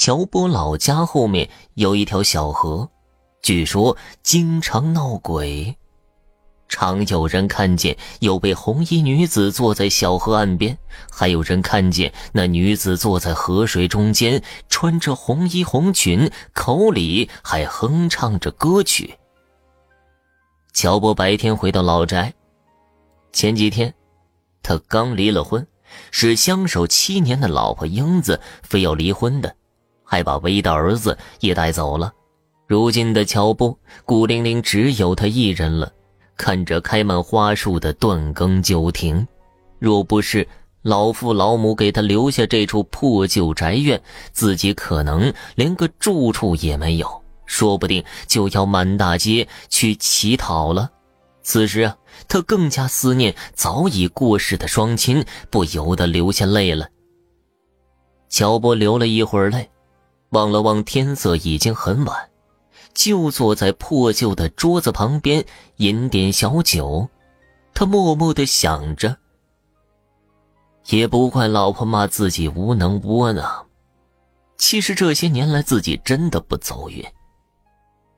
乔波老家后面有一条小河，据说经常闹鬼，常有人看见有位红衣女子坐在小河岸边，还有人看见那女子坐在河水中间，穿着红衣红裙，口里还哼唱着歌曲。乔波白天回到老宅，前几天他刚离了婚，是相守七年的老婆英子非要离婚的。还把唯一的儿子也带走了，如今的乔波孤零零只有他一人了。看着开满花树的断更旧亭，若不是老父老母给他留下这处破旧宅院，自己可能连个住处也没有，说不定就要满大街去乞讨了。此时啊，他更加思念早已过世的双亲，不由得流下泪了。乔波流了一会儿泪。望了望天色，已经很晚，就坐在破旧的桌子旁边饮点小酒。他默默的想着，也不怪老婆骂自己无能窝囊。其实这些年来，自己真的不走运，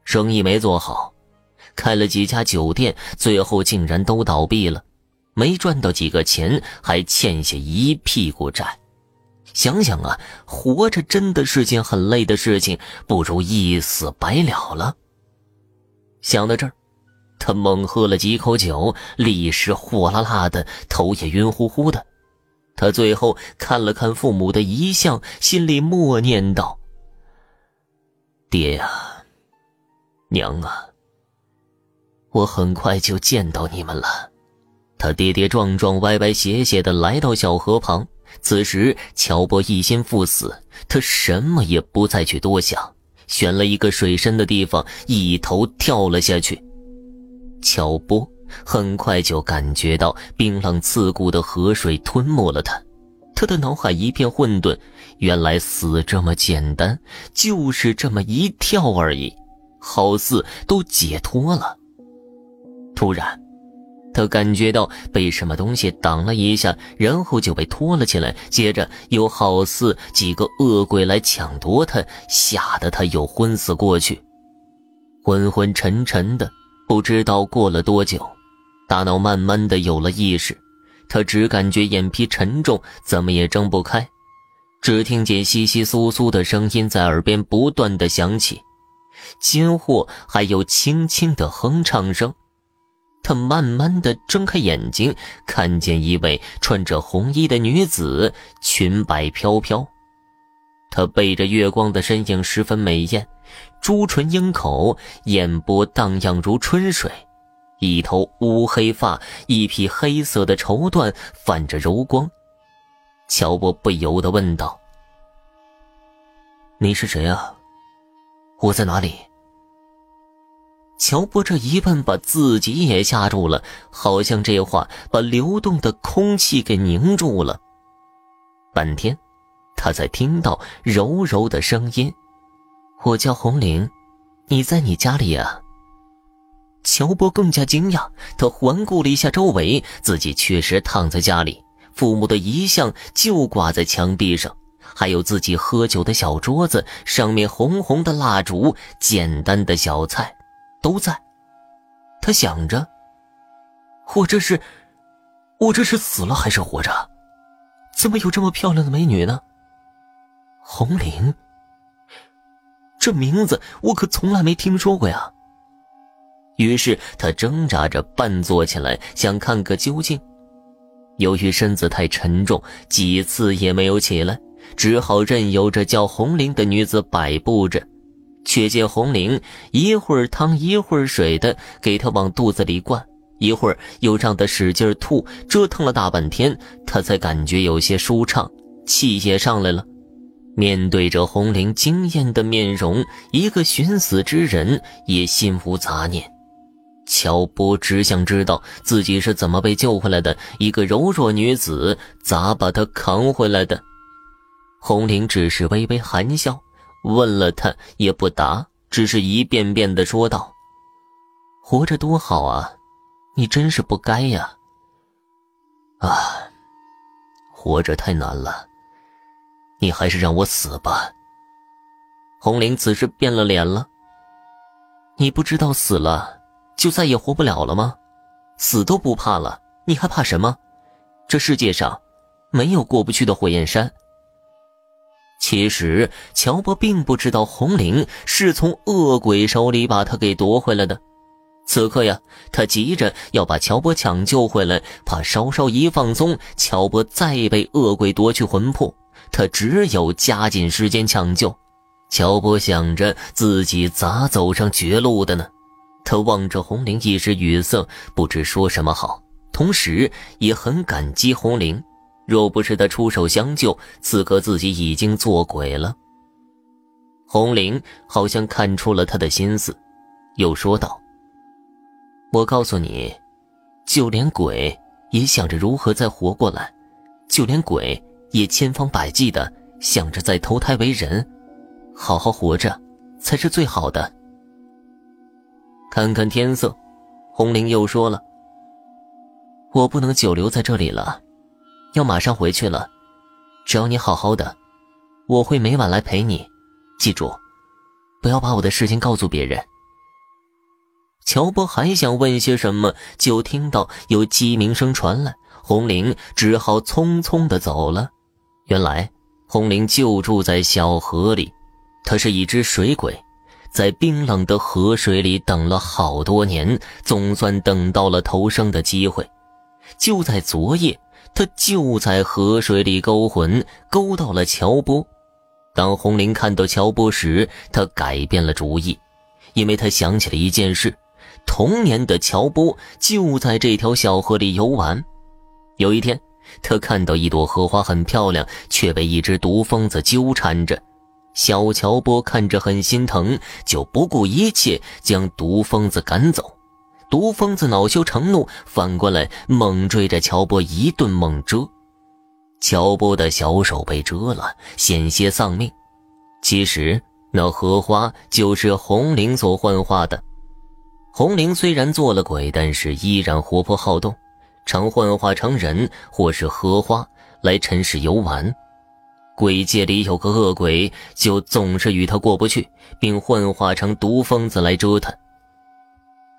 生意没做好，开了几家酒店，最后竟然都倒闭了，没赚到几个钱，还欠下一屁股债。想想啊，活着真的是件很累的事情，不如一死百了了。想到这儿，他猛喝了几口酒，立时火辣辣的，头也晕乎乎的。他最后看了看父母的遗像，心里默念道：“爹呀，娘啊，我很快就见到你们了。”他跌跌撞撞、歪歪斜斜的来到小河旁。此时，乔波一心赴死，他什么也不再去多想，选了一个水深的地方，一头跳了下去。乔波很快就感觉到冰冷刺骨的河水吞没了他，他的脑海一片混沌，原来死这么简单，就是这么一跳而已，好似都解脱了。突然。他感觉到被什么东西挡了一下，然后就被拖了起来。接着又好似几个恶鬼来抢夺他，吓得他又昏死过去，昏昏沉沉的。不知道过了多久，大脑慢慢的有了意识，他只感觉眼皮沉重，怎么也睁不开。只听见窸窸窣窣的声音在耳边不断的响起，间或还有轻轻的哼唱声。他慢慢的睁开眼睛，看见一位穿着红衣的女子，裙摆飘飘。她背着月光的身影十分美艳，朱唇樱口，眼波荡漾如春水，一头乌黑发，一匹黑色的绸缎泛着柔光。乔波不由得问道：“你是谁啊？我在哪里？”乔波这一问，把自己也吓住了，好像这话把流动的空气给凝住了。半天，他才听到柔柔的声音：“我叫红玲，你在你家里呀？”乔波更加惊讶，他环顾了一下周围，自己确实躺在家里，父母的遗像就挂在墙壁上，还有自己喝酒的小桌子，上面红红的蜡烛，简单的小菜。都在，他想着：我这是，我这是死了还是活着？怎么有这么漂亮的美女呢？红玲，这名字我可从来没听说过呀。于是他挣扎着半坐起来，想看个究竟。由于身子太沉重，几次也没有起来，只好任由着叫红玲的女子摆布着。却见红玲一会儿汤一会儿水的给他往肚子里灌，一会儿又让他使劲吐，折腾了大半天，他才感觉有些舒畅，气也上来了。面对着红玲惊艳的面容，一个寻死之人也心无杂念。乔波只想知道自己是怎么被救回来的，一个柔弱女子咋把他扛回来的？红玲只是微微含笑。问了他也不答，只是一遍遍的说道：“活着多好啊，你真是不该呀。啊，活着太难了，你还是让我死吧，红玲此时变了脸了。你不知道死了就再也活不了了吗？死都不怕了，你还怕什么？这世界上没有过不去的火焰山。其实乔波并不知道红玲是从恶鬼手里把他给夺回来的。此刻呀，他急着要把乔波抢救回来，怕稍稍一放松，乔波再被恶鬼夺去魂魄。他只有加紧时间抢救。乔波想着自己咋走上绝路的呢？他望着红玲，一时语塞，不知说什么好。同时也很感激红玲，若不是他出手相救，此刻自己已经做鬼了。红玲好像看出了他的心思，又说道。我告诉你，就连鬼也想着如何再活过来，就连鬼也千方百计的想着再投胎为人，好好活着才是最好的。看看天色，红玲又说了：“我不能久留在这里了，要马上回去了。只要你好好的，我会每晚来陪你。记住，不要把我的事情告诉别人。”乔波还想问些什么，就听到有鸡鸣声传来，红玲只好匆匆的走了。原来红玲就住在小河里，她是一只水鬼，在冰冷的河水里等了好多年，总算等到了投生的机会。就在昨夜，他就在河水里勾魂，勾到了乔波。当红玲看到乔波时，他改变了主意，因为他想起了一件事。童年的乔波就在这条小河里游玩。有一天，他看到一朵荷花很漂亮，却被一只毒蜂子纠缠着。小乔波看着很心疼，就不顾一切将毒蜂子赶走。毒蜂子恼羞成怒，反过来猛追着乔波一顿猛蛰。乔波的小手被蛰了，险些丧命。其实那荷花就是红绫所幻化的。红绫虽然做了鬼，但是依然活泼好动，常幻化成人或是荷花来尘世游玩。鬼界里有个恶鬼，就总是与他过不去，并幻化成毒疯子来折腾。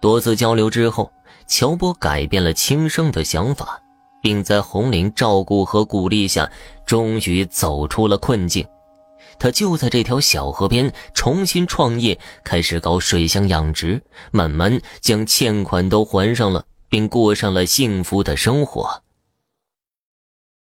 多次交流之后，乔波改变了轻生的想法，并在红玲照顾和鼓励下，终于走出了困境。他就在这条小河边重新创业，开始搞水乡养殖，慢慢将欠款都还上了，并过上了幸福的生活。